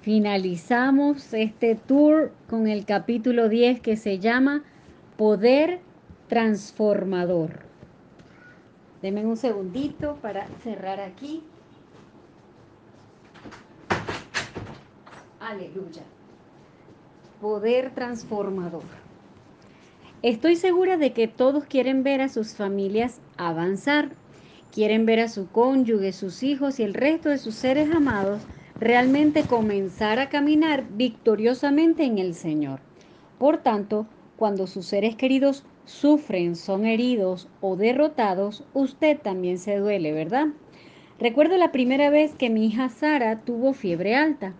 finalizamos este tour con el capítulo 10 que se llama Poder Transformador. Denme un segundito para cerrar aquí. Aleluya. Poder transformador. Estoy segura de que todos quieren ver a sus familias avanzar. Quieren ver a su cónyuge, sus hijos y el resto de sus seres amados realmente comenzar a caminar victoriosamente en el Señor. Por tanto, cuando sus seres queridos sufren, son heridos o derrotados, usted también se duele, ¿verdad? Recuerdo la primera vez que mi hija Sara tuvo fiebre alta.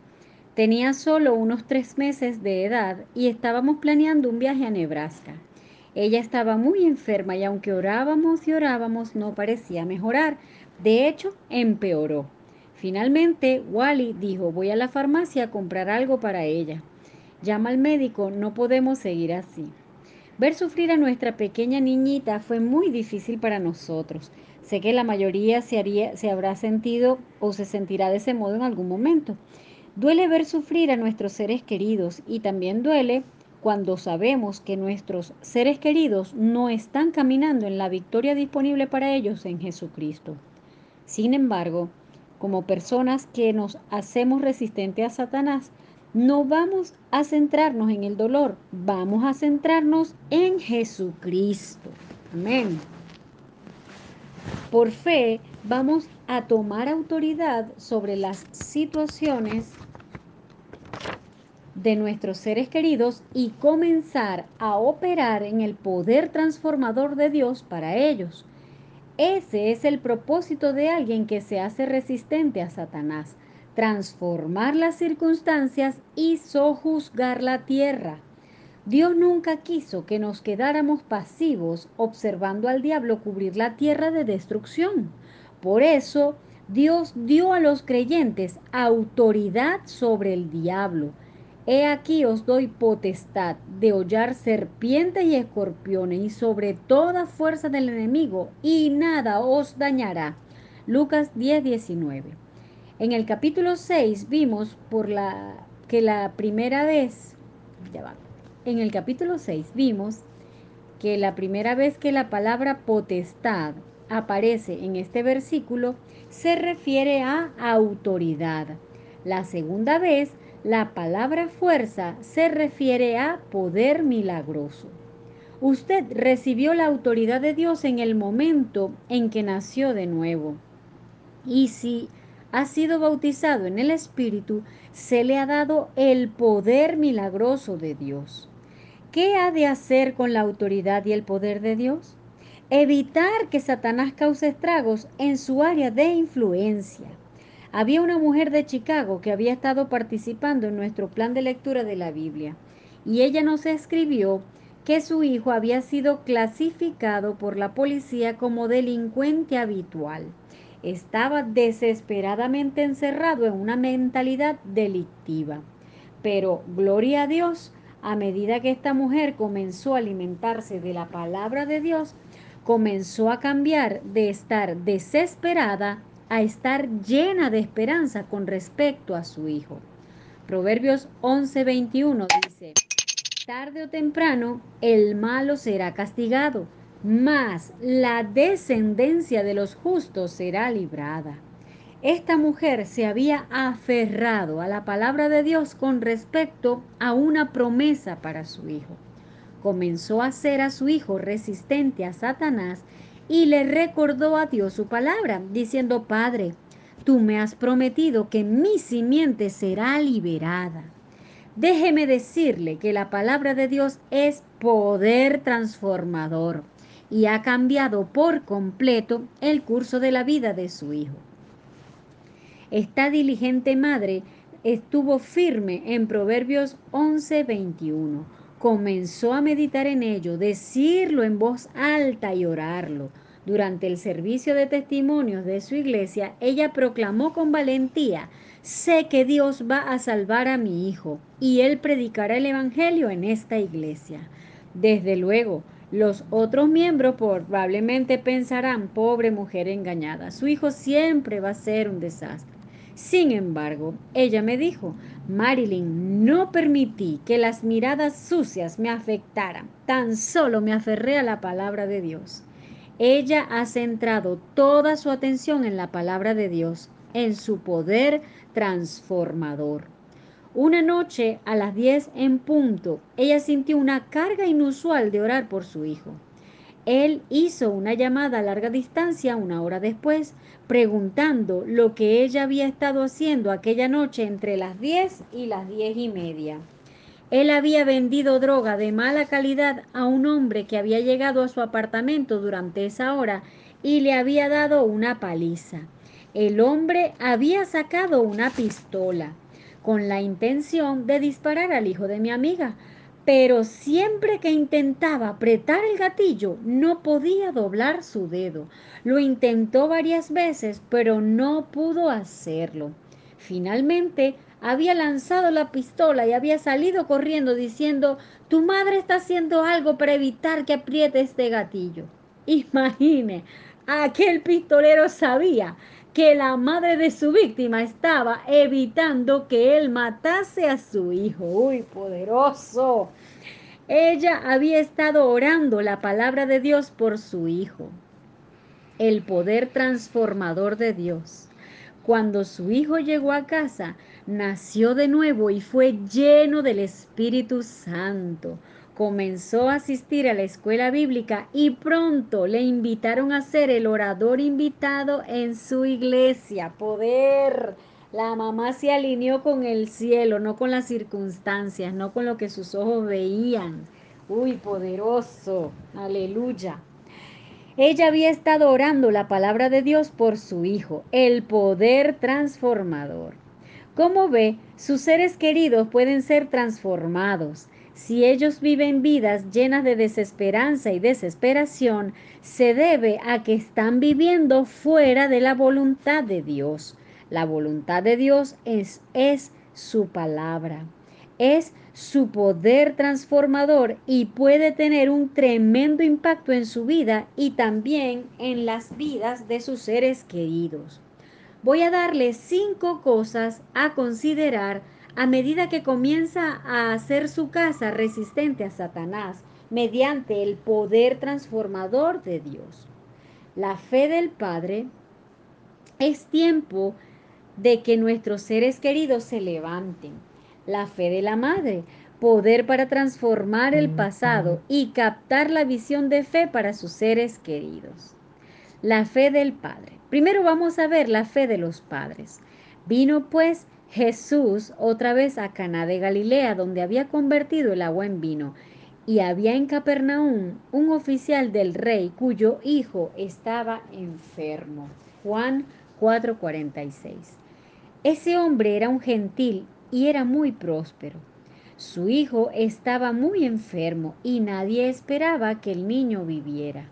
Tenía solo unos tres meses de edad y estábamos planeando un viaje a Nebraska. Ella estaba muy enferma y aunque orábamos y orábamos no parecía mejorar. De hecho, empeoró. Finalmente, Wally dijo, voy a la farmacia a comprar algo para ella. Llama al médico, no podemos seguir así. Ver sufrir a nuestra pequeña niñita fue muy difícil para nosotros. Sé que la mayoría se, haría, se habrá sentido o se sentirá de ese modo en algún momento. Duele ver sufrir a nuestros seres queridos y también duele cuando sabemos que nuestros seres queridos no están caminando en la victoria disponible para ellos en Jesucristo. Sin embargo, como personas que nos hacemos resistentes a Satanás, no vamos a centrarnos en el dolor, vamos a centrarnos en Jesucristo. Amén. Por fe vamos a tomar autoridad sobre las situaciones de nuestros seres queridos y comenzar a operar en el poder transformador de Dios para ellos. Ese es el propósito de alguien que se hace resistente a Satanás, transformar las circunstancias y sojuzgar la tierra. Dios nunca quiso que nos quedáramos pasivos observando al diablo cubrir la tierra de destrucción. Por eso, Dios dio a los creyentes autoridad sobre el diablo He aquí os doy potestad de hollar serpientes y escorpiones y sobre toda fuerza del enemigo, y nada os dañará. Lucas 10, 19. En el capítulo 6 vimos por la, que la primera vez, ya va, en el capítulo 6 vimos que la primera vez que la palabra potestad aparece en este versículo se refiere a autoridad. La segunda vez la palabra fuerza se refiere a poder milagroso. Usted recibió la autoridad de Dios en el momento en que nació de nuevo. Y si ha sido bautizado en el Espíritu, se le ha dado el poder milagroso de Dios. ¿Qué ha de hacer con la autoridad y el poder de Dios? Evitar que Satanás cause estragos en su área de influencia. Había una mujer de Chicago que había estado participando en nuestro plan de lectura de la Biblia y ella nos escribió que su hijo había sido clasificado por la policía como delincuente habitual. Estaba desesperadamente encerrado en una mentalidad delictiva. Pero, gloria a Dios, a medida que esta mujer comenzó a alimentarse de la palabra de Dios, comenzó a cambiar de estar desesperada a estar llena de esperanza con respecto a su hijo. Proverbios 11:21 dice, tarde o temprano el malo será castigado, mas la descendencia de los justos será librada. Esta mujer se había aferrado a la palabra de Dios con respecto a una promesa para su hijo. Comenzó a hacer a su hijo resistente a Satanás y le recordó a Dios su palabra, diciendo, Padre, tú me has prometido que mi simiente será liberada. Déjeme decirle que la palabra de Dios es poder transformador y ha cambiado por completo el curso de la vida de su hijo. Esta diligente madre estuvo firme en Proverbios 11:21 comenzó a meditar en ello, decirlo en voz alta y orarlo. Durante el servicio de testimonios de su iglesia, ella proclamó con valentía, sé que Dios va a salvar a mi hijo y él predicará el Evangelio en esta iglesia. Desde luego, los otros miembros probablemente pensarán, pobre mujer engañada, su hijo siempre va a ser un desastre. Sin embargo, ella me dijo, Marilyn, no permití que las miradas sucias me afectaran, tan solo me aferré a la palabra de Dios. Ella ha centrado toda su atención en la palabra de Dios, en su poder transformador. Una noche a las 10 en punto, ella sintió una carga inusual de orar por su hijo. Él hizo una llamada a larga distancia una hora después, preguntando lo que ella había estado haciendo aquella noche entre las 10 y las diez y media. Él había vendido droga de mala calidad a un hombre que había llegado a su apartamento durante esa hora y le había dado una paliza. El hombre había sacado una pistola con la intención de disparar al hijo de mi amiga, pero siempre que intentaba apretar el gatillo no podía doblar su dedo. Lo intentó varias veces, pero no pudo hacerlo. Finalmente había lanzado la pistola y había salido corriendo diciendo, tu madre está haciendo algo para evitar que apriete este gatillo. Imagine, aquel pistolero sabía que la madre de su víctima estaba evitando que él matase a su hijo. ¡Uy, poderoso! Ella había estado orando la palabra de Dios por su hijo. El poder transformador de Dios. Cuando su hijo llegó a casa, nació de nuevo y fue lleno del Espíritu Santo. Comenzó a asistir a la escuela bíblica y pronto le invitaron a ser el orador invitado en su iglesia. Poder. La mamá se alineó con el cielo, no con las circunstancias, no con lo que sus ojos veían. Uy, poderoso. Aleluya. Ella había estado orando la palabra de Dios por su hijo, el poder transformador. Como ve, sus seres queridos pueden ser transformados. Si ellos viven vidas llenas de desesperanza y desesperación, se debe a que están viviendo fuera de la voluntad de Dios. La voluntad de Dios es, es su palabra, es su poder transformador y puede tener un tremendo impacto en su vida y también en las vidas de sus seres queridos. Voy a darle cinco cosas a considerar a medida que comienza a hacer su casa resistente a Satanás mediante el poder transformador de Dios. La fe del Padre es tiempo de que nuestros seres queridos se levanten la fe de la madre, poder para transformar el pasado y captar la visión de fe para sus seres queridos. La fe del Padre. Primero vamos a ver la fe de los padres. Vino pues Jesús otra vez a Caná de Galilea, donde había convertido el agua en vino, y había en Capernaum un oficial del rey cuyo hijo estaba enfermo. Juan 4:46. Ese hombre era un gentil y era muy próspero. Su hijo estaba muy enfermo y nadie esperaba que el niño viviera.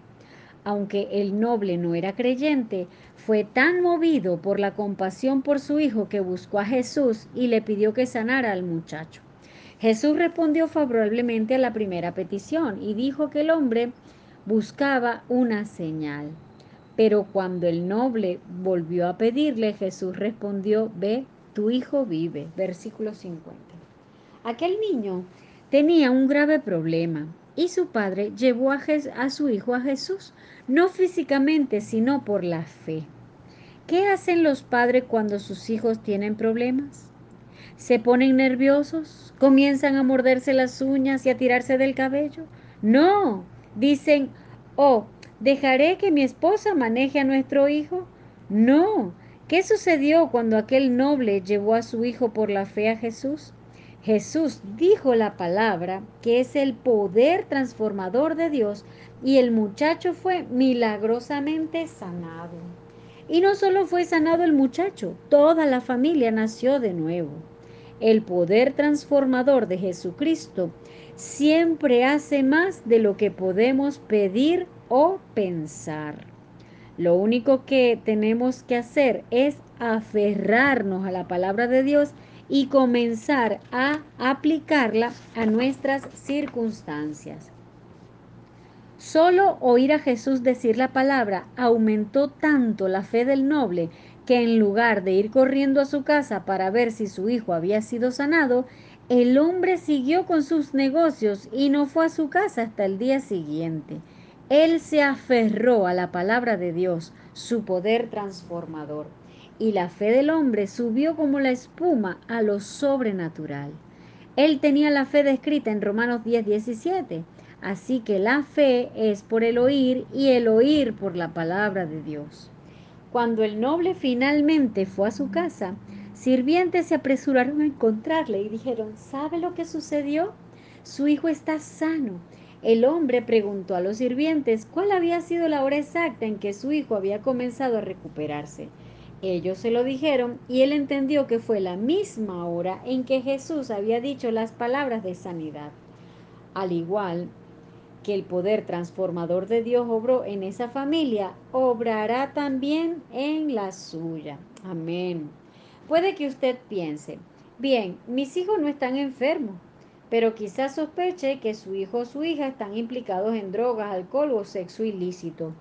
Aunque el noble no era creyente, fue tan movido por la compasión por su hijo que buscó a Jesús y le pidió que sanara al muchacho. Jesús respondió favorablemente a la primera petición y dijo que el hombre buscaba una señal. Pero cuando el noble volvió a pedirle, Jesús respondió, ve tu hijo vive. Versículo 50. Aquel niño tenía un grave problema y su padre llevó a, a su hijo a Jesús, no físicamente, sino por la fe. ¿Qué hacen los padres cuando sus hijos tienen problemas? ¿Se ponen nerviosos? ¿Comienzan a morderse las uñas y a tirarse del cabello? No, dicen, oh, ¿dejaré que mi esposa maneje a nuestro hijo? No, ¿Qué sucedió cuando aquel noble llevó a su hijo por la fe a Jesús? Jesús dijo la palabra que es el poder transformador de Dios y el muchacho fue milagrosamente sanado. Y no solo fue sanado el muchacho, toda la familia nació de nuevo. El poder transformador de Jesucristo siempre hace más de lo que podemos pedir o pensar. Lo único que tenemos que hacer es aferrarnos a la palabra de Dios y comenzar a aplicarla a nuestras circunstancias. Solo oír a Jesús decir la palabra aumentó tanto la fe del noble que en lugar de ir corriendo a su casa para ver si su hijo había sido sanado, el hombre siguió con sus negocios y no fue a su casa hasta el día siguiente. Él se aferró a la palabra de Dios, su poder transformador, y la fe del hombre subió como la espuma a lo sobrenatural. Él tenía la fe descrita en Romanos 10, 17. Así que la fe es por el oír y el oír por la palabra de Dios. Cuando el noble finalmente fue a su casa, sirvientes se apresuraron a encontrarle y dijeron, ¿sabe lo que sucedió? Su hijo está sano. El hombre preguntó a los sirvientes cuál había sido la hora exacta en que su hijo había comenzado a recuperarse. Ellos se lo dijeron y él entendió que fue la misma hora en que Jesús había dicho las palabras de sanidad. Al igual que el poder transformador de Dios obró en esa familia, obrará también en la suya. Amén. Puede que usted piense, bien, mis hijos no están enfermos, pero quizás sospeche que su hijo o su hija están implicados en drogas, alcohol o sexo ilícito.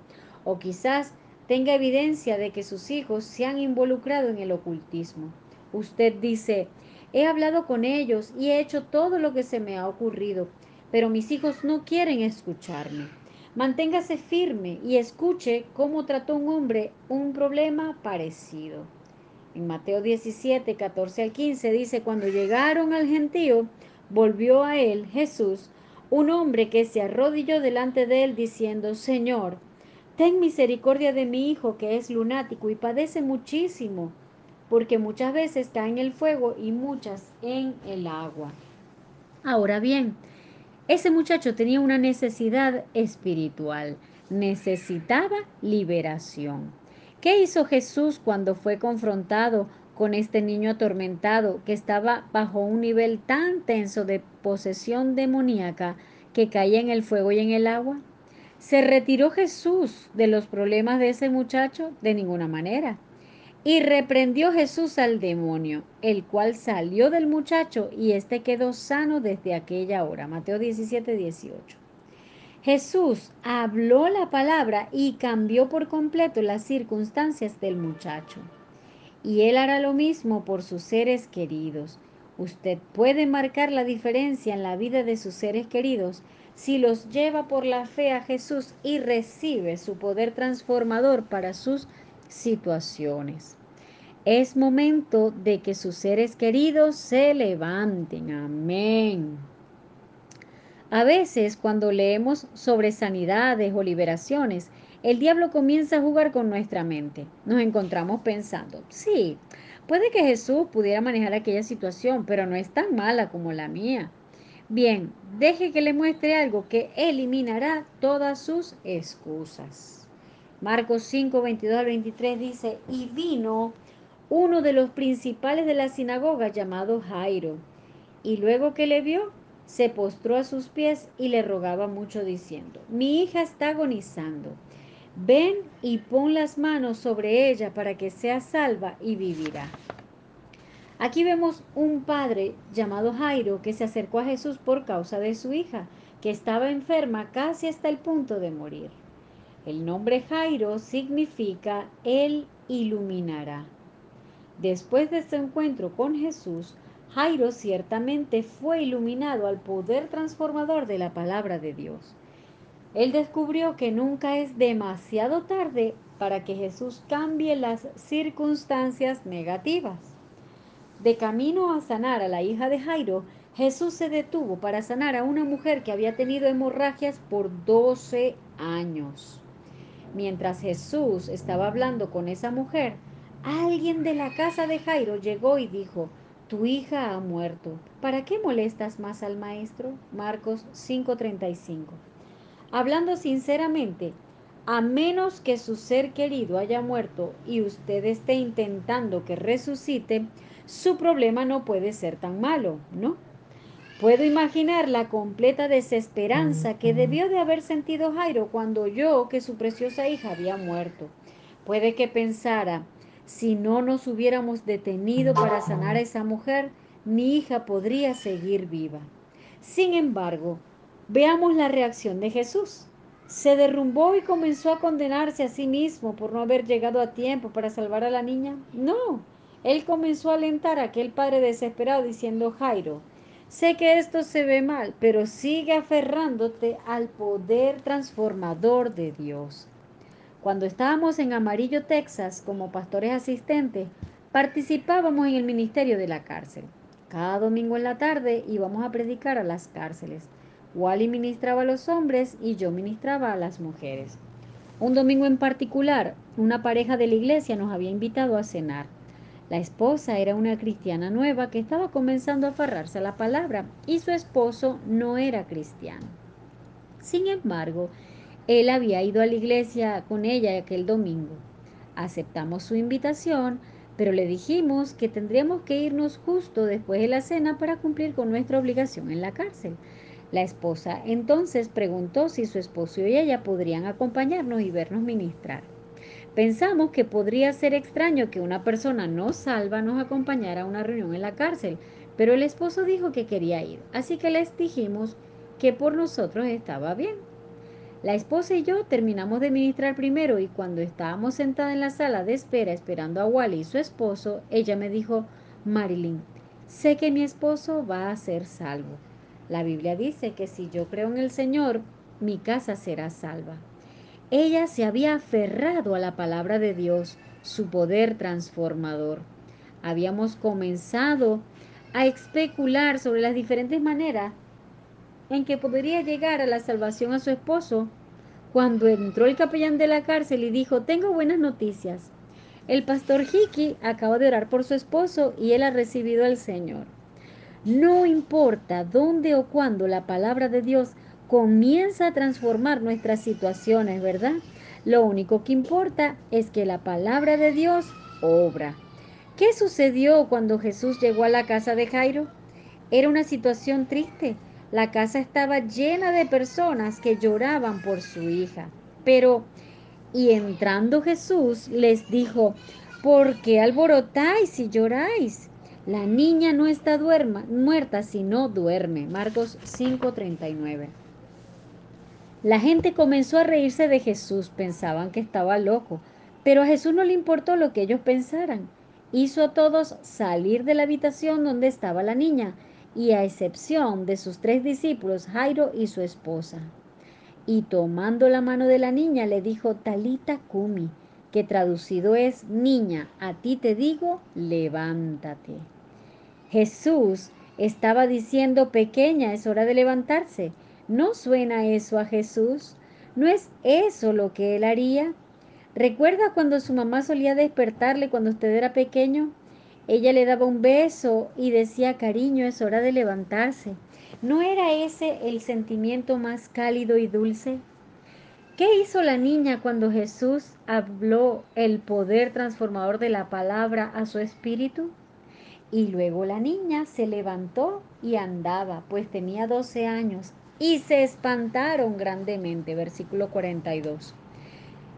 O quizás tenga evidencia de que sus hijos se han involucrado en el ocultismo. Usted dice, he hablado con ellos y he hecho todo lo que se me ha ocurrido, pero mis hijos no quieren escucharme. Manténgase firme y escuche cómo trató un hombre un problema parecido. En Mateo 17, 14 al 15 dice, cuando llegaron al gentío, volvió a él Jesús, un hombre que se arrodilló delante de él diciendo, Señor, ten misericordia de mi hijo que es lunático y padece muchísimo, porque muchas veces cae en el fuego y muchas en el agua. Ahora bien, ese muchacho tenía una necesidad espiritual, necesitaba liberación. ¿Qué hizo Jesús cuando fue confrontado con este niño atormentado que estaba bajo un nivel tan tenso de posesión demoníaca que caía en el fuego y en el agua? ¿Se retiró Jesús de los problemas de ese muchacho? De ninguna manera. Y reprendió Jesús al demonio, el cual salió del muchacho y éste quedó sano desde aquella hora. Mateo 17, 18. Jesús habló la palabra y cambió por completo las circunstancias del muchacho. Y Él hará lo mismo por sus seres queridos. Usted puede marcar la diferencia en la vida de sus seres queridos si los lleva por la fe a Jesús y recibe su poder transformador para sus situaciones. Es momento de que sus seres queridos se levanten. Amén. A veces cuando leemos sobre sanidades o liberaciones, el diablo comienza a jugar con nuestra mente. Nos encontramos pensando, sí, puede que Jesús pudiera manejar aquella situación, pero no es tan mala como la mía. Bien, deje que le muestre algo que eliminará todas sus excusas. Marcos 5, 22 al 23 dice, y vino uno de los principales de la sinagoga llamado Jairo. Y luego que le vio, se postró a sus pies y le rogaba mucho diciendo, mi hija está agonizando, ven y pon las manos sobre ella para que sea salva y vivirá. Aquí vemos un padre llamado Jairo que se acercó a Jesús por causa de su hija, que estaba enferma casi hasta el punto de morir. El nombre Jairo significa Él iluminará. Después de este encuentro con Jesús, Jairo ciertamente fue iluminado al poder transformador de la palabra de Dios. Él descubrió que nunca es demasiado tarde para que Jesús cambie las circunstancias negativas. De camino a sanar a la hija de Jairo, Jesús se detuvo para sanar a una mujer que había tenido hemorragias por 12 años. Mientras Jesús estaba hablando con esa mujer, Alguien de la casa de Jairo llegó y dijo, tu hija ha muerto. ¿Para qué molestas más al maestro? Marcos 5:35. Hablando sinceramente, a menos que su ser querido haya muerto y usted esté intentando que resucite, su problema no puede ser tan malo, ¿no? Puedo imaginar la completa desesperanza que debió de haber sentido Jairo cuando oyó que su preciosa hija había muerto. Puede que pensara, si no nos hubiéramos detenido para sanar a esa mujer, mi hija podría seguir viva. Sin embargo, veamos la reacción de Jesús. Se derrumbó y comenzó a condenarse a sí mismo por no haber llegado a tiempo para salvar a la niña? No, él comenzó a alentar a aquel padre desesperado diciendo, Jairo, sé que esto se ve mal, pero sigue aferrándote al poder transformador de Dios. Cuando estábamos en Amarillo, Texas, como pastores asistentes, participábamos en el ministerio de la cárcel. Cada domingo en la tarde íbamos a predicar a las cárceles. Wally ministraba a los hombres y yo ministraba a las mujeres. Un domingo en particular, una pareja de la iglesia nos había invitado a cenar. La esposa era una cristiana nueva que estaba comenzando a aferrarse a la palabra y su esposo no era cristiano. Sin embargo, él había ido a la iglesia con ella aquel domingo. Aceptamos su invitación, pero le dijimos que tendríamos que irnos justo después de la cena para cumplir con nuestra obligación en la cárcel. La esposa entonces preguntó si su esposo y ella podrían acompañarnos y vernos ministrar. Pensamos que podría ser extraño que una persona no salva nos acompañara a una reunión en la cárcel, pero el esposo dijo que quería ir, así que les dijimos que por nosotros estaba bien. La esposa y yo terminamos de ministrar primero y cuando estábamos sentadas en la sala de espera esperando a Wally y su esposo, ella me dijo, Marilyn, sé que mi esposo va a ser salvo. La Biblia dice que si yo creo en el Señor, mi casa será salva. Ella se había aferrado a la palabra de Dios, su poder transformador. Habíamos comenzado a especular sobre las diferentes maneras en que podría llegar a la salvación a su esposo cuando entró el capellán de la cárcel y dijo, tengo buenas noticias. El pastor Hickey acaba de orar por su esposo y él ha recibido al Señor. No importa dónde o cuándo la palabra de Dios comienza a transformar nuestras situaciones, ¿verdad? Lo único que importa es que la palabra de Dios obra. ¿Qué sucedió cuando Jesús llegó a la casa de Jairo? Era una situación triste. La casa estaba llena de personas que lloraban por su hija. Pero, y entrando Jesús les dijo, ¿por qué alborotáis y lloráis? La niña no está duerma, muerta, sino duerme. Marcos 5:39. La gente comenzó a reírse de Jesús, pensaban que estaba loco, pero a Jesús no le importó lo que ellos pensaran. Hizo a todos salir de la habitación donde estaba la niña, y a excepción de sus tres discípulos, Jairo y su esposa. Y tomando la mano de la niña le dijo, Talita Kumi, que traducido es, niña, a ti te digo, levántate. Jesús estaba diciendo, pequeña, es hora de levantarse. ¿No suena eso a Jesús? ¿No es eso lo que él haría? ¿Recuerda cuando su mamá solía despertarle cuando usted era pequeño? Ella le daba un beso y decía, cariño, es hora de levantarse. ¿No era ese el sentimiento más cálido y dulce? ¿Qué hizo la niña cuando Jesús habló el poder transformador de la palabra a su espíritu? Y luego la niña se levantó y andaba, pues tenía 12 años, y se espantaron grandemente. Versículo 42.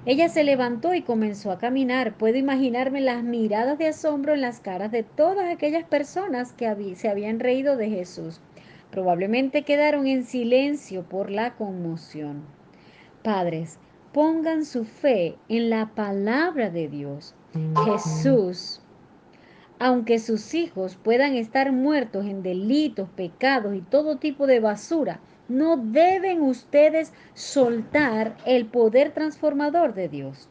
Ella se levantó y comenzó a caminar. Puedo imaginarme las miradas de asombro en las caras de todas aquellas personas que se habían reído de Jesús. Probablemente quedaron en silencio por la conmoción. Padres, pongan su fe en la palabra de Dios. Jesús aunque sus hijos puedan estar muertos en delitos, pecados y todo tipo de basura, no deben ustedes soltar el poder transformador de Dios.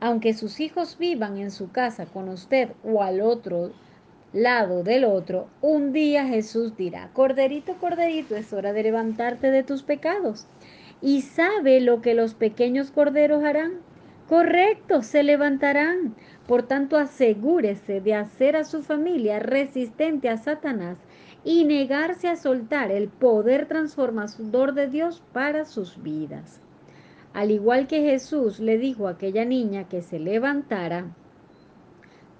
Aunque sus hijos vivan en su casa con usted o al otro lado del otro, un día Jesús dirá, Corderito, Corderito, es hora de levantarte de tus pecados. ¿Y sabe lo que los pequeños corderos harán? Correcto, se levantarán. Por tanto, asegúrese de hacer a su familia resistente a Satanás y negarse a soltar el poder transformador de Dios para sus vidas. Al igual que Jesús le dijo a aquella niña que se levantara,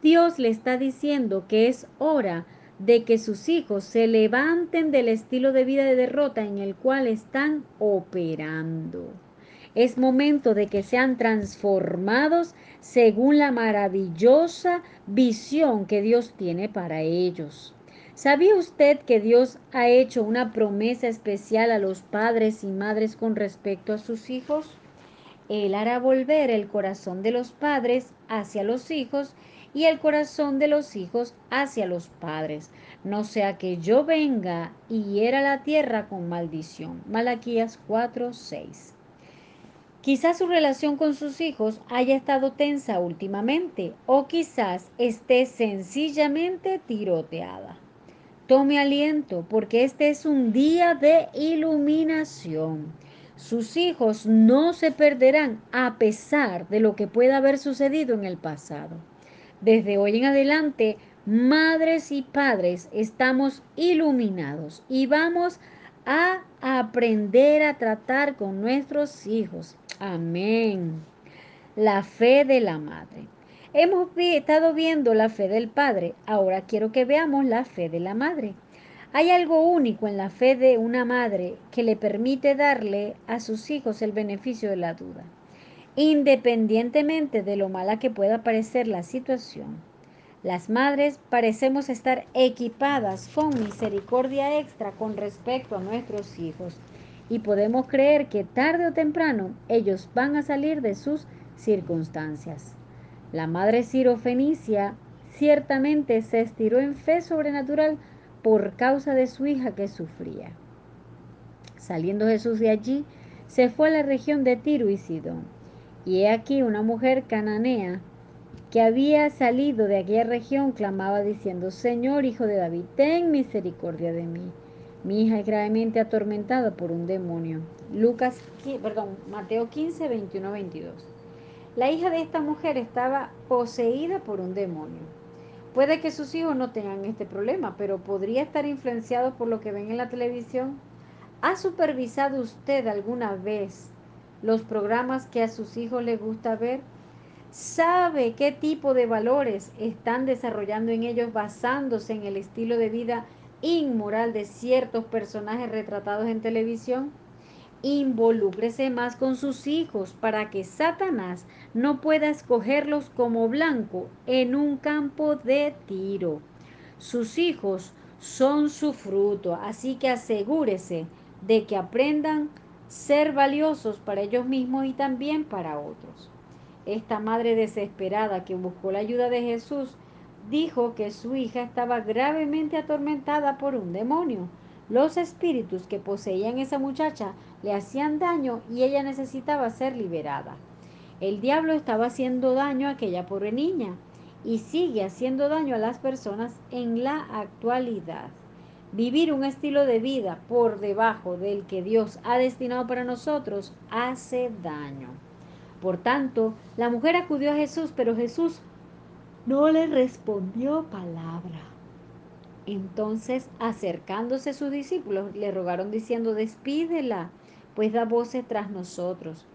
Dios le está diciendo que es hora de que sus hijos se levanten del estilo de vida de derrota en el cual están operando. Es momento de que sean transformados según la maravillosa visión que Dios tiene para ellos. ¿Sabía usted que Dios ha hecho una promesa especial a los padres y madres con respecto a sus hijos? Él hará volver el corazón de los padres hacia los hijos y el corazón de los hijos hacia los padres, no sea que yo venga y hiera la tierra con maldición. Malaquías 4:6. Quizás su relación con sus hijos haya estado tensa últimamente o quizás esté sencillamente tiroteada. Tome aliento porque este es un día de iluminación. Sus hijos no se perderán a pesar de lo que pueda haber sucedido en el pasado. Desde hoy en adelante, madres y padres estamos iluminados y vamos a aprender a tratar con nuestros hijos. Amén. La fe de la madre. Hemos estado viendo la fe del padre, ahora quiero que veamos la fe de la madre. Hay algo único en la fe de una madre que le permite darle a sus hijos el beneficio de la duda independientemente de lo mala que pueda parecer la situación. Las madres parecemos estar equipadas con misericordia extra con respecto a nuestros hijos y podemos creer que tarde o temprano ellos van a salir de sus circunstancias. La madre Ciro Fenicia ciertamente se estiró en fe sobrenatural por causa de su hija que sufría. Saliendo Jesús de allí, se fue a la región de Tiro y Sidón y he aquí una mujer cananea que había salido de aquella región clamaba diciendo, Señor, hijo de David, ten misericordia de mí. Mi hija es gravemente atormentada por un demonio. Lucas, perdón, Mateo 15, 21, 22. La hija de esta mujer estaba poseída por un demonio. Puede que sus hijos no tengan este problema, pero podría estar influenciado por lo que ven en la televisión. ¿Ha supervisado usted alguna vez los programas que a sus hijos les gusta ver, sabe qué tipo de valores están desarrollando en ellos basándose en el estilo de vida inmoral de ciertos personajes retratados en televisión. Involúcrese más con sus hijos para que Satanás no pueda escogerlos como blanco en un campo de tiro. Sus hijos son su fruto, así que asegúrese de que aprendan ser valiosos para ellos mismos y también para otros. Esta madre desesperada que buscó la ayuda de Jesús dijo que su hija estaba gravemente atormentada por un demonio. Los espíritus que poseían esa muchacha le hacían daño y ella necesitaba ser liberada. El diablo estaba haciendo daño a aquella pobre niña y sigue haciendo daño a las personas en la actualidad. Vivir un estilo de vida por debajo del que Dios ha destinado para nosotros hace daño. Por tanto, la mujer acudió a Jesús, pero Jesús no le respondió palabra. Entonces, acercándose sus discípulos, le rogaron diciendo, despídela, pues da voces tras nosotros.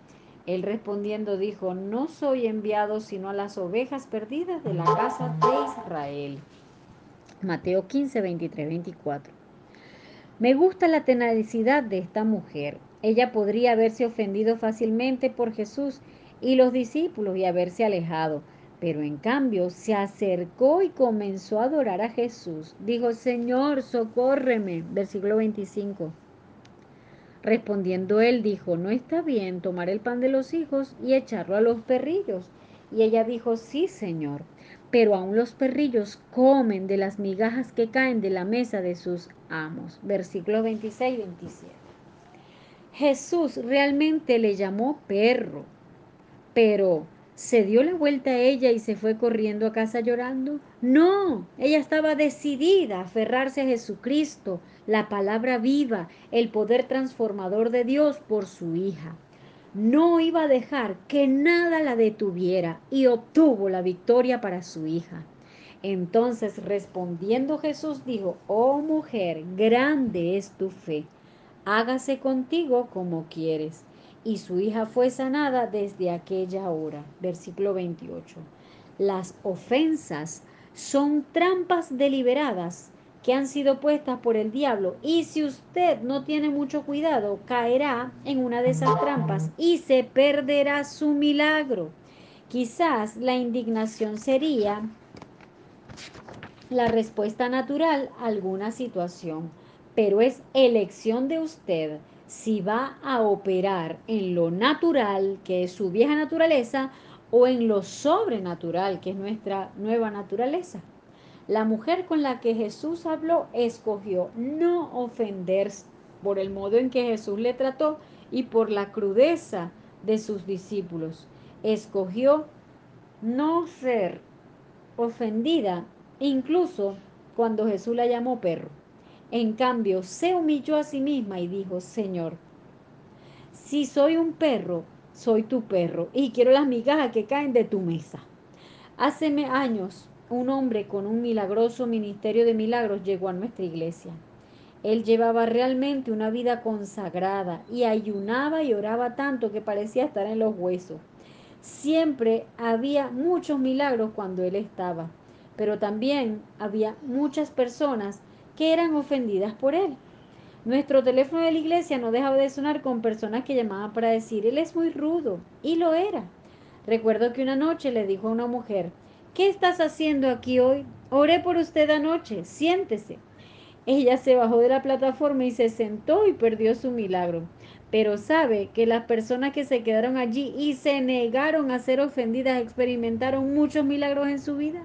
Él respondiendo dijo, no soy enviado sino a las ovejas perdidas de la casa de Israel. Mateo 15, 23, 24. Me gusta la tenacidad de esta mujer. Ella podría haberse ofendido fácilmente por Jesús y los discípulos y haberse alejado, pero en cambio se acercó y comenzó a adorar a Jesús. Dijo, Señor, socórreme. Versículo 25. Respondiendo él dijo, no está bien tomar el pan de los hijos y echarlo a los perrillos. Y ella dijo, sí, Señor pero aún los perrillos comen de las migajas que caen de la mesa de sus amos. Versículo 26 y 27. Jesús realmente le llamó perro, pero ¿se dio la vuelta a ella y se fue corriendo a casa llorando? No, ella estaba decidida a aferrarse a Jesucristo, la palabra viva, el poder transformador de Dios por su hija no iba a dejar que nada la detuviera y obtuvo la victoria para su hija. Entonces respondiendo Jesús dijo, oh mujer, grande es tu fe, hágase contigo como quieres. Y su hija fue sanada desde aquella hora. Versículo 28. Las ofensas son trampas deliberadas que han sido puestas por el diablo. Y si usted no tiene mucho cuidado, caerá en una de esas trampas y se perderá su milagro. Quizás la indignación sería la respuesta natural a alguna situación, pero es elección de usted si va a operar en lo natural, que es su vieja naturaleza, o en lo sobrenatural, que es nuestra nueva naturaleza. La mujer con la que Jesús habló escogió no ofenderse por el modo en que Jesús le trató y por la crudeza de sus discípulos. Escogió no ser ofendida, incluso cuando Jesús la llamó perro. En cambio, se humilló a sí misma y dijo, Señor, si soy un perro, soy tu perro y quiero las migajas que caen de tu mesa. Hace años, un hombre con un milagroso ministerio de milagros llegó a nuestra iglesia. Él llevaba realmente una vida consagrada y ayunaba y oraba tanto que parecía estar en los huesos. Siempre había muchos milagros cuando él estaba, pero también había muchas personas que eran ofendidas por él. Nuestro teléfono de la iglesia no dejaba de sonar con personas que llamaban para decir, él es muy rudo, y lo era. Recuerdo que una noche le dijo a una mujer, ¿qué estás haciendo aquí hoy? Oré por usted anoche, siéntese. Ella se bajó de la plataforma y se sentó y perdió su milagro. Pero sabe que las personas que se quedaron allí y se negaron a ser ofendidas experimentaron muchos milagros en su vida.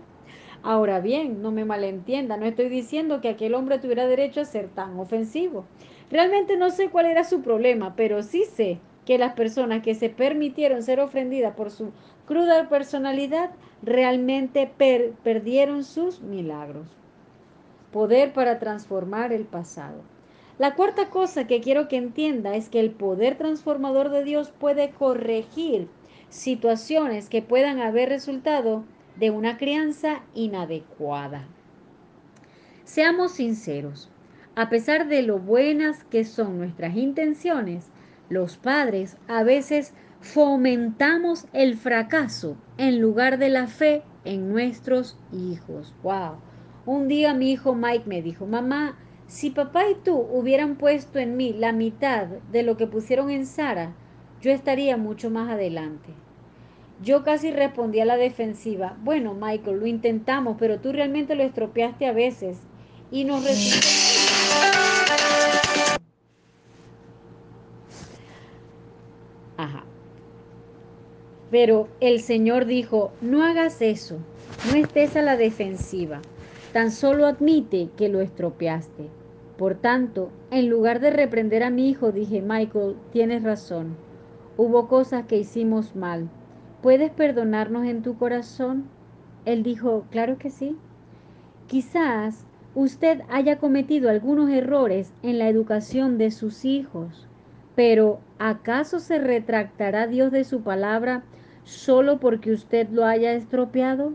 Ahora bien, no me malentienda, no estoy diciendo que aquel hombre tuviera derecho a ser tan ofensivo. Realmente no sé cuál era su problema, pero sí sé que las personas que se permitieron ser ofendidas por su cruda personalidad realmente perdieron sus milagros. Poder para transformar el pasado. La cuarta cosa que quiero que entienda es que el poder transformador de Dios puede corregir situaciones que puedan haber resultado de una crianza inadecuada. Seamos sinceros, a pesar de lo buenas que son nuestras intenciones, los padres a veces fomentamos el fracaso en lugar de la fe en nuestros hijos. Wow. Un día mi hijo Mike me dijo, mamá, si papá y tú hubieran puesto en mí la mitad de lo que pusieron en Sara, yo estaría mucho más adelante. Yo casi respondí a la defensiva, bueno Michael, lo intentamos, pero tú realmente lo estropeaste a veces y nos resultó... Ajá. Pero el Señor dijo, no hagas eso, no estés a la defensiva, tan solo admite que lo estropeaste. Por tanto, en lugar de reprender a mi hijo, dije, Michael, tienes razón, hubo cosas que hicimos mal ¿Puedes perdonarnos en tu corazón? Él dijo, claro que sí. Quizás usted haya cometido algunos errores en la educación de sus hijos, pero ¿acaso se retractará Dios de su palabra solo porque usted lo haya estropeado?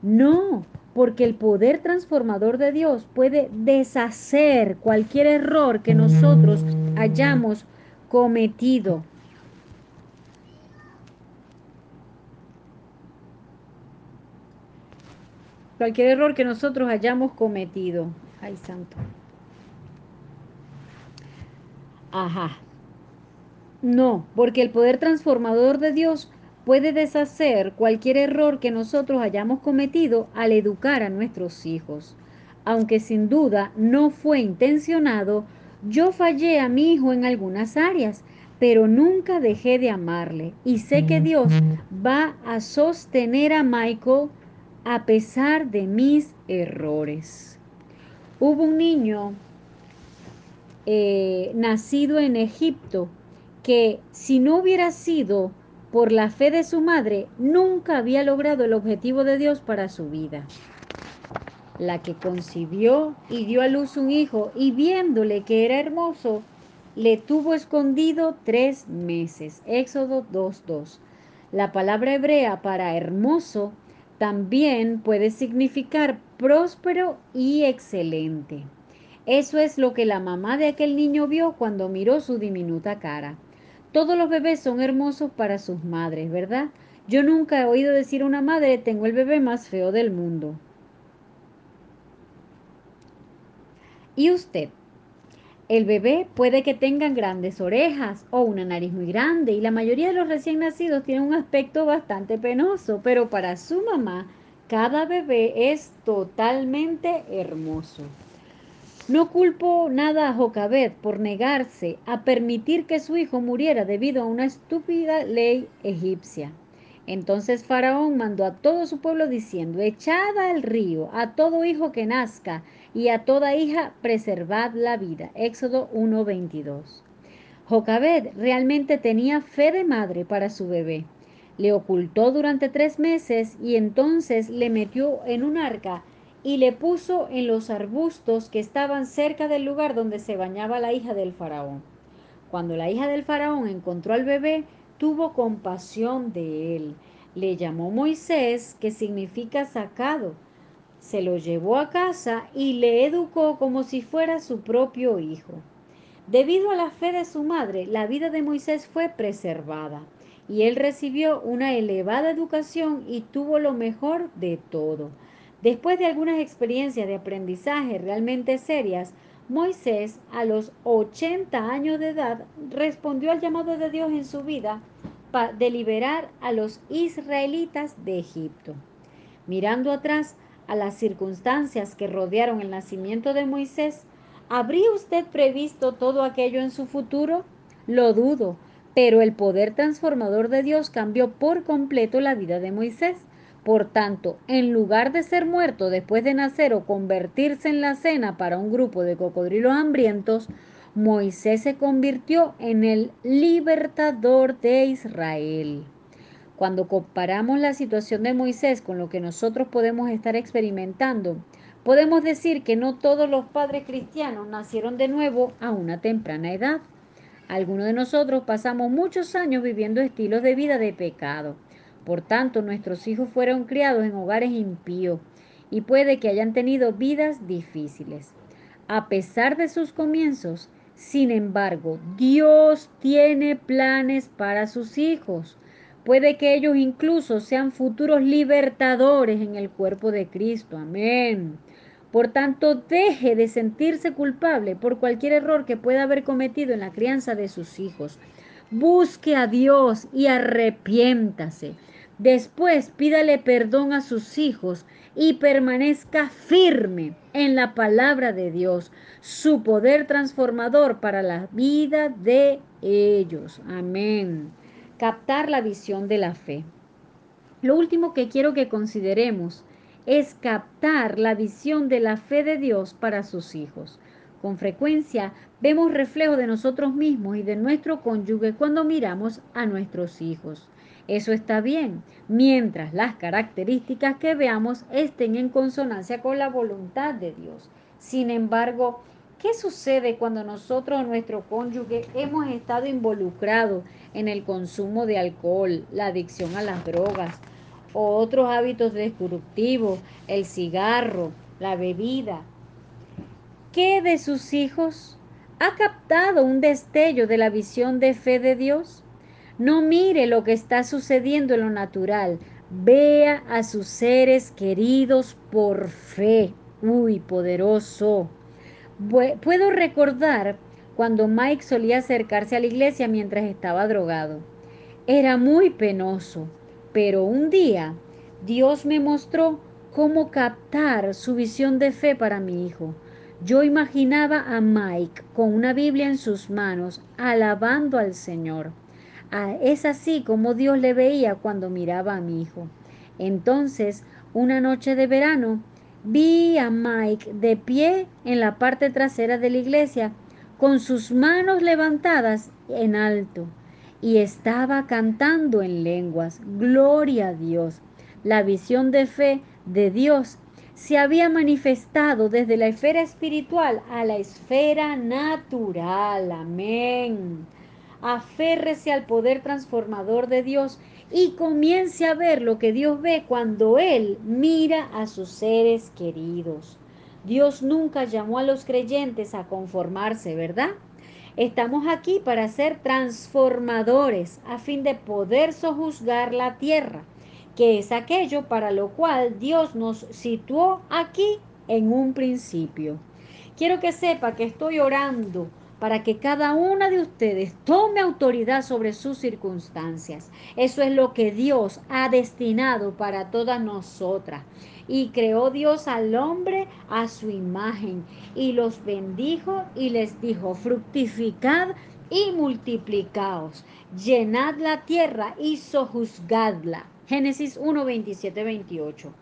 No, porque el poder transformador de Dios puede deshacer cualquier error que nosotros hayamos cometido. Cualquier error que nosotros hayamos cometido. Ay, santo. Ajá. No, porque el poder transformador de Dios puede deshacer cualquier error que nosotros hayamos cometido al educar a nuestros hijos. Aunque sin duda no fue intencionado, yo fallé a mi hijo en algunas áreas, pero nunca dejé de amarle y sé que Dios va a sostener a Michael a pesar de mis errores. Hubo un niño eh, nacido en Egipto que si no hubiera sido por la fe de su madre, nunca había logrado el objetivo de Dios para su vida. La que concibió y dio a luz un hijo y viéndole que era hermoso, le tuvo escondido tres meses. Éxodo 2.2. La palabra hebrea para hermoso también puede significar próspero y excelente. Eso es lo que la mamá de aquel niño vio cuando miró su diminuta cara. Todos los bebés son hermosos para sus madres, ¿verdad? Yo nunca he oído decir a una madre, tengo el bebé más feo del mundo. ¿Y usted? El bebé puede que tenga grandes orejas o una nariz muy grande y la mayoría de los recién nacidos tienen un aspecto bastante penoso, pero para su mamá Cada bebé es totalmente hermoso. No culpo nada a Jocabed por negarse a permitir que su hijo muriera debido a una estúpida ley egipcia. Entonces Faraón mandó a todo su pueblo diciendo, echad al río a todo hijo que nazca y a toda hija preservad la vida. Éxodo 1.22. Jocabed realmente tenía fe de madre para su bebé. Le ocultó durante tres meses y entonces le metió en un arca y le puso en los arbustos que estaban cerca del lugar donde se bañaba la hija del faraón. Cuando la hija del faraón encontró al bebé, tuvo compasión de él. Le llamó Moisés, que significa sacado. Se lo llevó a casa y le educó como si fuera su propio hijo. Debido a la fe de su madre, la vida de Moisés fue preservada y él recibió una elevada educación y tuvo lo mejor de todo. Después de algunas experiencias de aprendizaje realmente serias, Moisés, a los 80 años de edad, respondió al llamado de Dios en su vida de liberar a los israelitas de Egipto. Mirando atrás a las circunstancias que rodearon el nacimiento de Moisés, ¿habría usted previsto todo aquello en su futuro? Lo dudo, pero el poder transformador de Dios cambió por completo la vida de Moisés. Por tanto, en lugar de ser muerto después de nacer o convertirse en la cena para un grupo de cocodrilos hambrientos, Moisés se convirtió en el libertador de Israel. Cuando comparamos la situación de Moisés con lo que nosotros podemos estar experimentando, podemos decir que no todos los padres cristianos nacieron de nuevo a una temprana edad. Algunos de nosotros pasamos muchos años viviendo estilos de vida de pecado. Por tanto, nuestros hijos fueron criados en hogares impíos y puede que hayan tenido vidas difíciles. A pesar de sus comienzos, sin embargo, Dios tiene planes para sus hijos. Puede que ellos incluso sean futuros libertadores en el cuerpo de Cristo. Amén. Por tanto, deje de sentirse culpable por cualquier error que pueda haber cometido en la crianza de sus hijos. Busque a Dios y arrepiéntase. Después pídale perdón a sus hijos y permanezca firme en la palabra de Dios, su poder transformador para la vida de ellos. Amén. Captar la visión de la fe. Lo último que quiero que consideremos es captar la visión de la fe de Dios para sus hijos. Con frecuencia vemos reflejo de nosotros mismos y de nuestro cónyuge cuando miramos a nuestros hijos. Eso está bien, mientras las características que veamos estén en consonancia con la voluntad de Dios. Sin embargo, ¿qué sucede cuando nosotros o nuestro cónyuge hemos estado involucrados en el consumo de alcohol, la adicción a las drogas o otros hábitos destructivos, el cigarro, la bebida? ¿Qué de sus hijos? ¿Ha captado un destello de la visión de fe de Dios? No mire lo que está sucediendo en lo natural. Vea a sus seres queridos por fe. Uy, poderoso. Puedo recordar cuando Mike solía acercarse a la iglesia mientras estaba drogado. Era muy penoso, pero un día Dios me mostró cómo captar su visión de fe para mi hijo. Yo imaginaba a Mike con una Biblia en sus manos, alabando al Señor. Ah, es así como Dios le veía cuando miraba a mi hijo. Entonces, una noche de verano, vi a Mike de pie en la parte trasera de la iglesia, con sus manos levantadas en alto, y estaba cantando en lenguas. Gloria a Dios. La visión de fe de Dios se había manifestado desde la esfera espiritual a la esfera natural. Amén aférrese al poder transformador de Dios y comience a ver lo que Dios ve cuando Él mira a sus seres queridos. Dios nunca llamó a los creyentes a conformarse, ¿verdad? Estamos aquí para ser transformadores a fin de poder sojuzgar la tierra, que es aquello para lo cual Dios nos situó aquí en un principio. Quiero que sepa que estoy orando para que cada una de ustedes tome autoridad sobre sus circunstancias. Eso es lo que Dios ha destinado para todas nosotras. Y creó Dios al hombre a su imagen y los bendijo y les dijo, fructificad y multiplicaos, llenad la tierra y sojuzgadla. Génesis 1, 27, 28.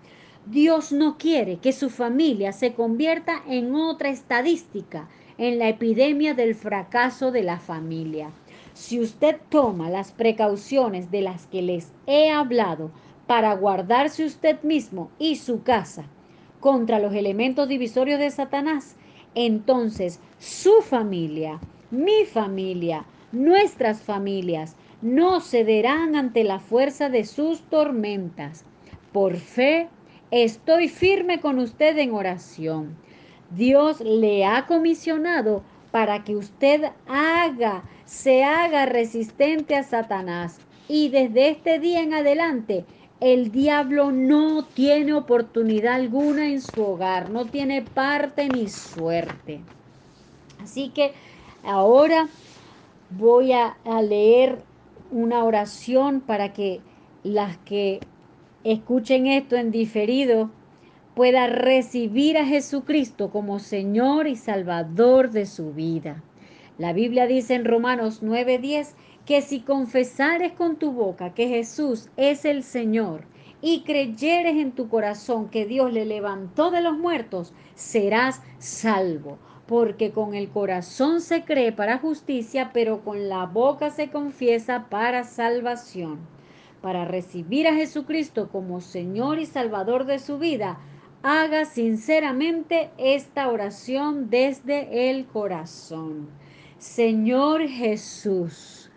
Dios no quiere que su familia se convierta en otra estadística en la epidemia del fracaso de la familia. Si usted toma las precauciones de las que les he hablado para guardarse usted mismo y su casa contra los elementos divisorios de Satanás, entonces su familia, mi familia, nuestras familias no cederán ante la fuerza de sus tormentas. Por fe, estoy firme con usted en oración. Dios le ha comisionado para que usted haga, se haga resistente a Satanás. Y desde este día en adelante, el diablo no tiene oportunidad alguna en su hogar, no tiene parte ni suerte. Así que ahora voy a, a leer una oración para que las que escuchen esto en diferido pueda recibir a Jesucristo como Señor y Salvador de su vida. La Biblia dice en Romanos 9:10 que si confesares con tu boca que Jesús es el Señor y creyeres en tu corazón que Dios le levantó de los muertos, serás salvo. Porque con el corazón se cree para justicia, pero con la boca se confiesa para salvación. Para recibir a Jesucristo como Señor y Salvador de su vida, haga sinceramente esta oración desde el corazón. Señor Jesús,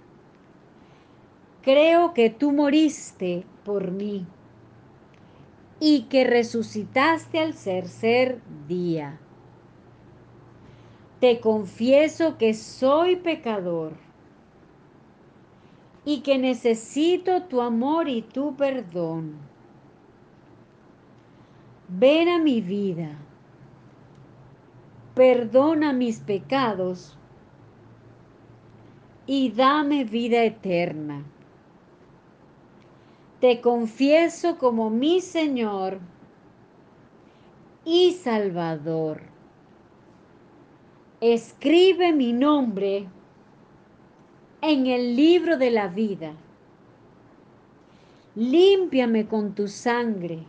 creo que tú moriste por mí y que resucitaste al tercer día. Te confieso que soy pecador y que necesito tu amor y tu perdón ven a mi vida, perdona mis pecados y dame vida eterna. Te confieso como mi Señor y Salvador. Escribe mi nombre en el libro de la vida. Límpiame con tu sangre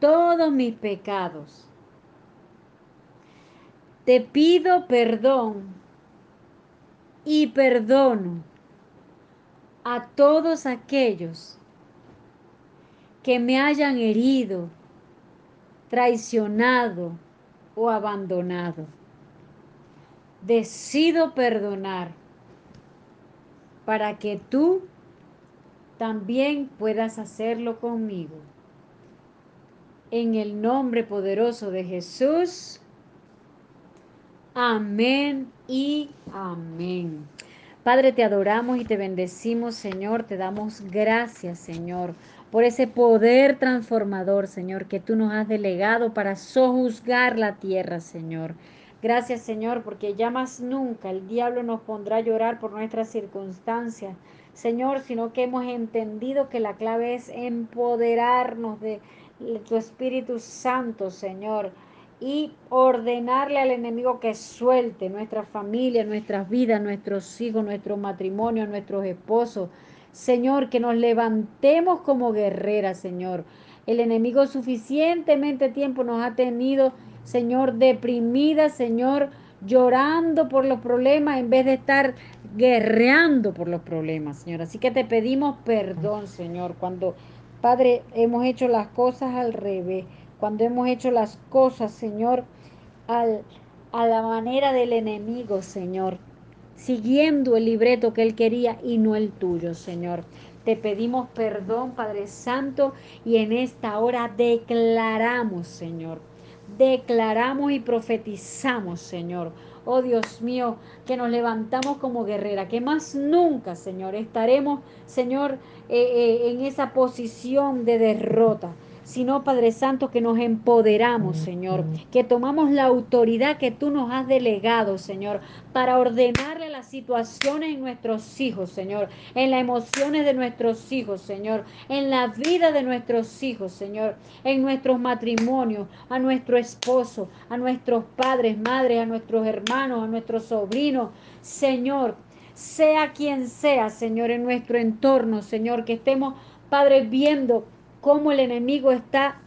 todos mis pecados. Te pido perdón y perdono a todos aquellos que me hayan herido, traicionado o abandonado. Decido perdonar para que tú también puedas hacerlo conmigo. En el nombre poderoso de Jesús. Amén y amén. Padre, te adoramos y te bendecimos, Señor. Te damos gracias, Señor, por ese poder transformador, Señor, que tú nos has delegado para sojuzgar la tierra, Señor. Gracias, Señor, porque ya más nunca el diablo nos pondrá a llorar por nuestras circunstancias, Señor, sino que hemos entendido que la clave es empoderarnos de tu Espíritu Santo, Señor, y ordenarle al enemigo que suelte nuestra familia, nuestras vidas, nuestros hijos, nuestro matrimonio, nuestros esposos. Señor, que nos levantemos como guerreras, Señor. El enemigo suficientemente tiempo nos ha tenido, Señor, deprimida, Señor, llorando por los problemas en vez de estar guerreando por los problemas, Señor. Así que te pedimos perdón, Señor, cuando Padre, hemos hecho las cosas al revés, cuando hemos hecho las cosas, Señor, al, a la manera del enemigo, Señor, siguiendo el libreto que él quería y no el tuyo, Señor. Te pedimos perdón, Padre Santo, y en esta hora declaramos, Señor, declaramos y profetizamos, Señor. Oh Dios mío, que nos levantamos como guerrera, que más nunca, Señor, estaremos, Señor, eh, eh, en esa posición de derrota, sino, Padre Santo, que nos empoderamos, Señor, que tomamos la autoridad que tú nos has delegado, Señor, para ordenarle las situaciones en nuestros hijos, Señor, en las emociones de nuestros hijos, Señor, en la vida de nuestros hijos, Señor, en nuestros matrimonios, a nuestro esposo, a nuestros padres, madres, a nuestros hermanos, a nuestros sobrinos, Señor, sea quien sea, Señor, en nuestro entorno, Señor, que estemos, Padre, viendo cómo el enemigo está,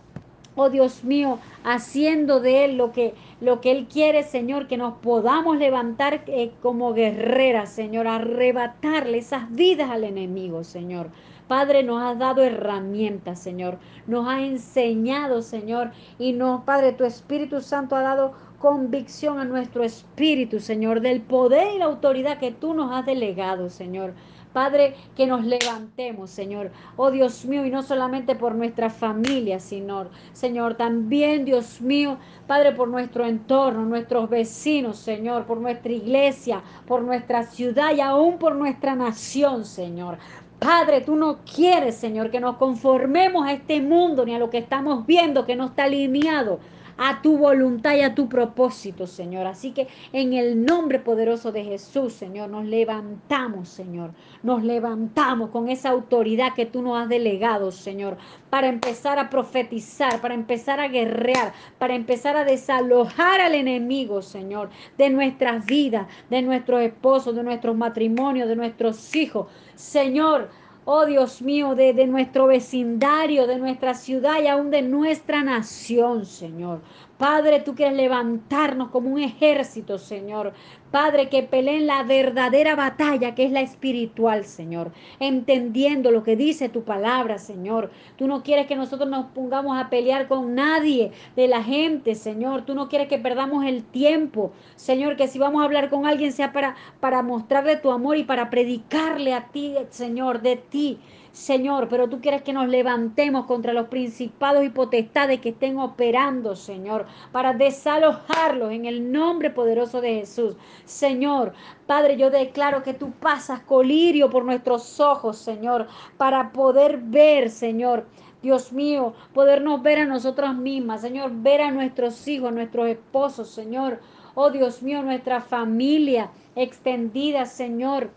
oh Dios mío, haciendo de él lo que, lo que él quiere, Señor, que nos podamos levantar eh, como guerreras, Señor, arrebatarle esas vidas al enemigo, Señor. Padre, nos has dado herramientas, Señor. Nos ha enseñado, Señor. Y nos, Padre, tu Espíritu Santo ha dado convicción a nuestro espíritu, Señor, del poder y la autoridad que tú nos has delegado, Señor. Padre, que nos levantemos, Señor. Oh Dios mío, y no solamente por nuestra familia, Señor. Señor, también, Dios mío, Padre, por nuestro entorno, nuestros vecinos, Señor, por nuestra iglesia, por nuestra ciudad y aún por nuestra nación, Señor. Padre, tú no quieres, Señor, que nos conformemos a este mundo ni a lo que estamos viendo que no está alineado a tu voluntad y a tu propósito, Señor. Así que en el nombre poderoso de Jesús, Señor, nos levantamos, Señor. Nos levantamos con esa autoridad que tú nos has delegado, Señor, para empezar a profetizar, para empezar a guerrear, para empezar a desalojar al enemigo, Señor, de nuestras vidas, de nuestros esposos, de nuestros matrimonios, de nuestros hijos. Señor, oh Dios mío, de, de, nuestro vecindario, de nuestra ciudad y aún de nuestra nación, Señor. Padre, tú quieres levantarnos como un ejército, Señor. Padre, que peleen la verdadera batalla que es la espiritual, Señor. Entendiendo lo que dice tu palabra, Señor. Tú no quieres que nosotros nos pongamos a pelear con nadie de la gente, Señor. Tú no quieres que perdamos el tiempo, Señor. Que si vamos a hablar con alguien sea para, para mostrarle tu amor y para predicarle a ti, Señor, de ti. Señor, pero tú quieres que nos levantemos contra los principados y potestades que estén operando, Señor, para desalojarlos en el nombre poderoso de Jesús. Señor, Padre, yo declaro que tú pasas colirio por nuestros ojos, Señor, para poder ver, Señor. Dios mío, podernos ver a nosotras mismas, Señor, ver a nuestros hijos, a nuestros esposos, Señor. Oh Dios mío, nuestra familia extendida, Señor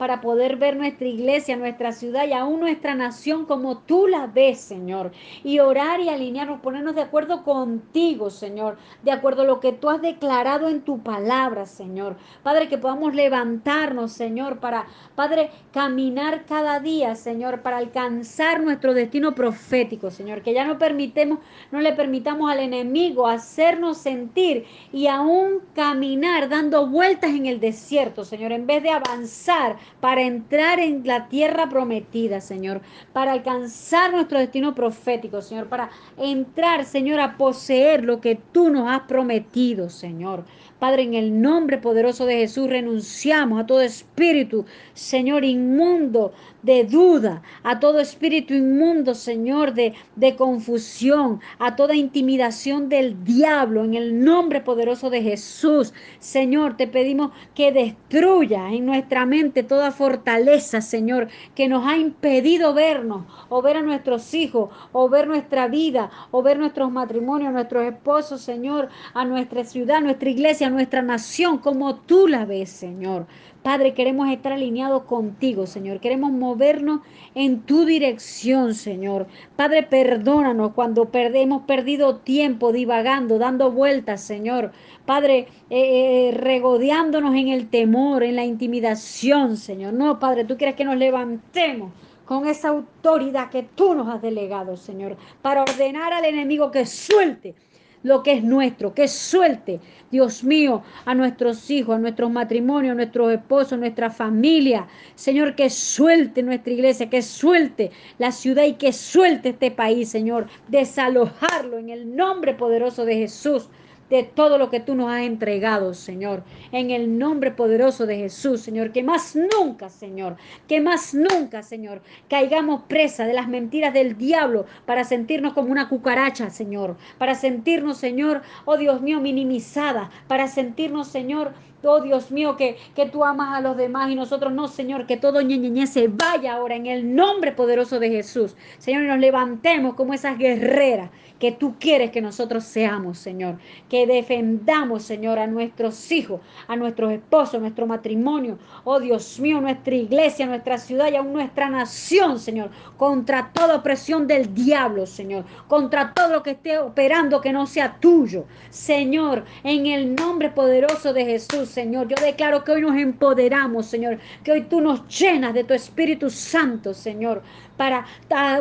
para poder ver nuestra iglesia, nuestra ciudad y aún nuestra nación como tú la ves, Señor. Y orar y alinearnos, ponernos de acuerdo contigo, Señor, de acuerdo a lo que tú has declarado en tu palabra, Señor. Padre, que podamos levantarnos, Señor, para, Padre, caminar cada día, Señor, para alcanzar nuestro destino profético, Señor. Que ya no permitemos, no le permitamos al enemigo hacernos sentir y aún caminar dando vueltas en el desierto, Señor, en vez de avanzar para entrar en la tierra prometida, Señor, para alcanzar nuestro destino profético, Señor, para entrar, Señor, a poseer lo que tú nos has prometido, Señor. Padre, en el nombre poderoso de Jesús renunciamos a todo espíritu, Señor, inmundo de duda, a todo espíritu inmundo, Señor, de, de confusión, a toda intimidación del diablo, en el nombre poderoso de Jesús. Señor, te pedimos que destruya en nuestra mente toda fortaleza, Señor, que nos ha impedido vernos o ver a nuestros hijos o ver nuestra vida o ver nuestros matrimonios, nuestros esposos, Señor, a nuestra ciudad, nuestra iglesia, nuestra nación como tú la ves, Señor. Padre, queremos estar alineados contigo, Señor. Queremos movernos en tu dirección, Señor. Padre, perdónanos cuando hemos perdido tiempo divagando, dando vueltas, Señor. Padre, eh, eh, regodeándonos en el temor, en la intimidación, Señor. No, Padre, tú quieres que nos levantemos con esa autoridad que tú nos has delegado, Señor, para ordenar al enemigo que suelte lo que es nuestro, que suelte, Dios mío, a nuestros hijos, a nuestros matrimonios, a nuestros esposos, a nuestra familia. Señor, que suelte nuestra iglesia, que suelte la ciudad y que suelte este país, Señor. Desalojarlo en el nombre poderoso de Jesús de todo lo que tú nos has entregado, Señor. En el nombre poderoso de Jesús, Señor. Que más nunca, Señor, que más nunca, Señor, caigamos presa de las mentiras del diablo para sentirnos como una cucaracha, Señor. Para sentirnos, Señor, oh Dios mío, minimizada. Para sentirnos, Señor, Oh Dios mío, que, que tú amas a los demás y nosotros no, Señor, que todo ñeñeñe se vaya ahora en el nombre poderoso de Jesús. Señor, y nos levantemos como esas guerreras que tú quieres que nosotros seamos, Señor. Que defendamos, Señor, a nuestros hijos, a nuestros esposos, nuestro matrimonio. Oh Dios mío, nuestra iglesia, nuestra ciudad y aún nuestra nación, Señor. Contra toda opresión del diablo, Señor. Contra todo lo que esté operando que no sea tuyo. Señor, en el nombre poderoso de Jesús, Señor. Yo declaro que hoy nos empoderamos, Señor. Que hoy tú nos llenas de tu Espíritu Santo, Señor para,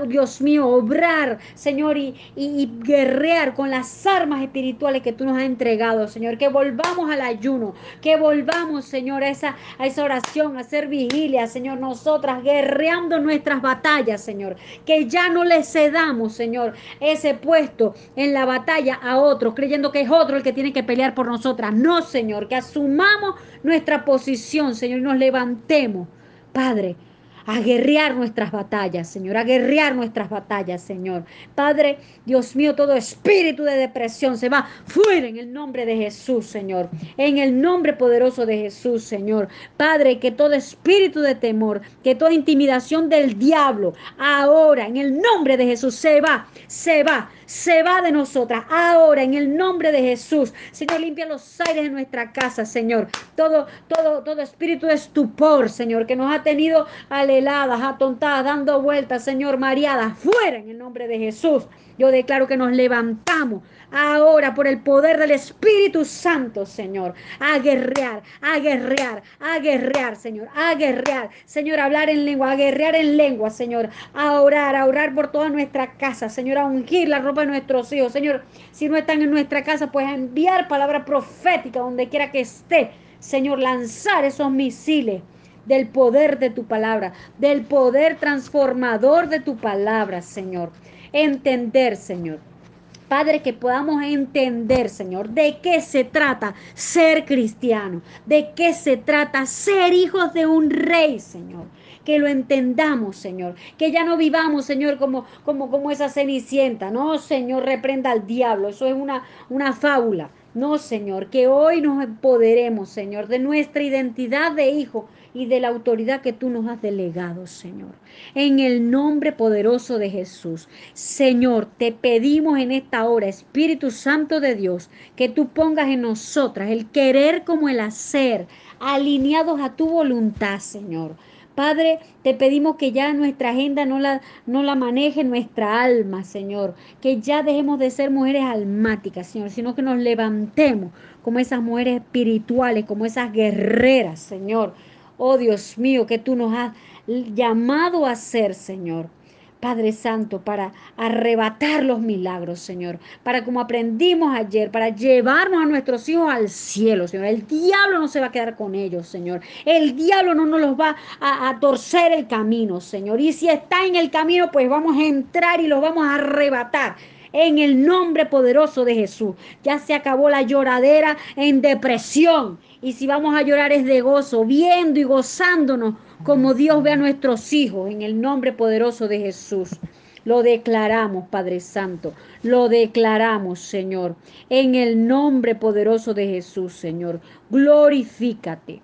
Dios mío, obrar, Señor, y, y, guerrear con las armas espirituales que tú nos has entregado, Señor. Que volvamos al ayuno, que volvamos, Señor, a esa, a esa oración, a hacer vigilia, Señor, nosotras guerreando nuestras batallas, Señor. Que ya no le cedamos, Señor, ese puesto en la batalla a otro, creyendo que es otro el que tiene que pelear por nosotras. No, Señor, que asumamos nuestra posición, Señor, y nos levantemos. Padre, a guerrear nuestras batallas, Señor, a guerrear nuestras batallas, Señor. Padre, Dios mío, todo espíritu de depresión se va fuera en el nombre de Jesús, Señor. En el nombre poderoso de Jesús, Señor. Padre, que todo espíritu de temor, que toda intimidación del diablo, ahora, en el nombre de Jesús, se va, se va, se va de nosotras. Ahora, en el nombre de Jesús, Señor, limpia los aires de nuestra casa, Señor. Todo, todo, todo espíritu de estupor, Señor, que nos ha tenido atontadas, dando vueltas, Señor, mareadas, fuera en el nombre de Jesús. Yo declaro que nos levantamos ahora por el poder del Espíritu Santo, Señor, a guerrear, a guerrear, a guerrear, Señor, a guerrear, Señor, hablar en lengua, a guerrear en lengua, Señor, a orar, a orar por toda nuestra casa, Señor, a ungir la ropa de nuestros hijos, Señor, si no están en nuestra casa, pues a enviar palabra profética donde quiera que esté, Señor, lanzar esos misiles del poder de tu palabra, del poder transformador de tu palabra, Señor entender, Señor. Padre, que podamos entender, Señor, de qué se trata ser cristiano, de qué se trata ser hijos de un rey, Señor. Que lo entendamos, Señor. Que ya no vivamos, Señor, como, como, como esa cenicienta. No, Señor, reprenda al diablo. Eso es una, una fábula. No, Señor, que hoy nos empoderemos, Señor, de nuestra identidad de hijo y de la autoridad que tú nos has delegado, Señor. En el nombre poderoso de Jesús. Señor, te pedimos en esta hora, Espíritu Santo de Dios, que tú pongas en nosotras el querer como el hacer, alineados a tu voluntad, Señor. Padre, te pedimos que ya nuestra agenda no la, no la maneje nuestra alma, Señor. Que ya dejemos de ser mujeres almáticas, Señor, sino que nos levantemos como esas mujeres espirituales, como esas guerreras, Señor Oh Dios mío, que tú nos has llamado a ser, Señor. Padre Santo, para arrebatar los milagros, Señor, para como aprendimos ayer, para llevarnos a nuestros hijos al cielo, Señor. El diablo no se va a quedar con ellos, Señor. El diablo no nos los va a, a torcer el camino, Señor. Y si está en el camino, pues vamos a entrar y los vamos a arrebatar en el nombre poderoso de Jesús. Ya se acabó la lloradera en depresión y si vamos a llorar es de gozo, viendo y gozándonos como Dios ve a nuestros hijos en el nombre poderoso de Jesús. Lo declaramos, Padre Santo. Lo declaramos, Señor. En el nombre poderoso de Jesús, Señor. Glorifícate.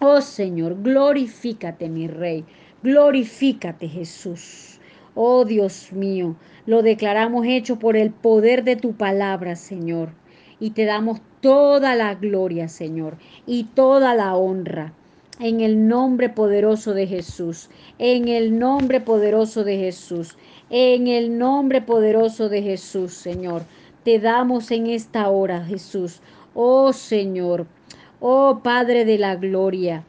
Oh Señor, glorifícate, mi Rey. Glorifícate, Jesús. Oh Dios mío, lo declaramos hecho por el poder de tu palabra, Señor. Y te damos toda la gloria, Señor, y toda la honra. En el nombre poderoso de Jesús, en el nombre poderoso de Jesús, en el nombre poderoso de Jesús, Señor. Te damos en esta hora, Jesús. Oh Señor, Oh Padre de la gloria,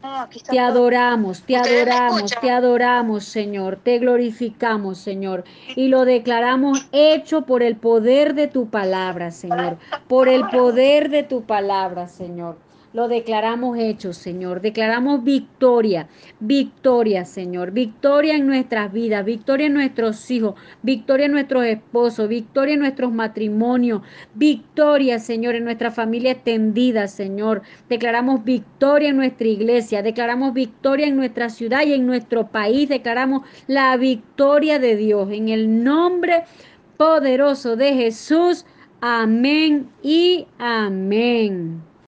te adoramos, te adoramos, te adoramos, Señor, te glorificamos, Señor, y lo declaramos hecho por el poder de tu palabra, Señor, por el poder de tu palabra, Señor. Lo declaramos hecho, Señor. Declaramos victoria, victoria, Señor. Victoria en nuestras vidas, victoria en nuestros hijos, victoria en nuestros esposos, victoria en nuestros matrimonios, victoria, Señor, en nuestra familia extendida, Señor. Declaramos victoria en nuestra iglesia, declaramos victoria en nuestra ciudad y en nuestro país. Declaramos la victoria de Dios en el nombre poderoso de Jesús. Amén y amén.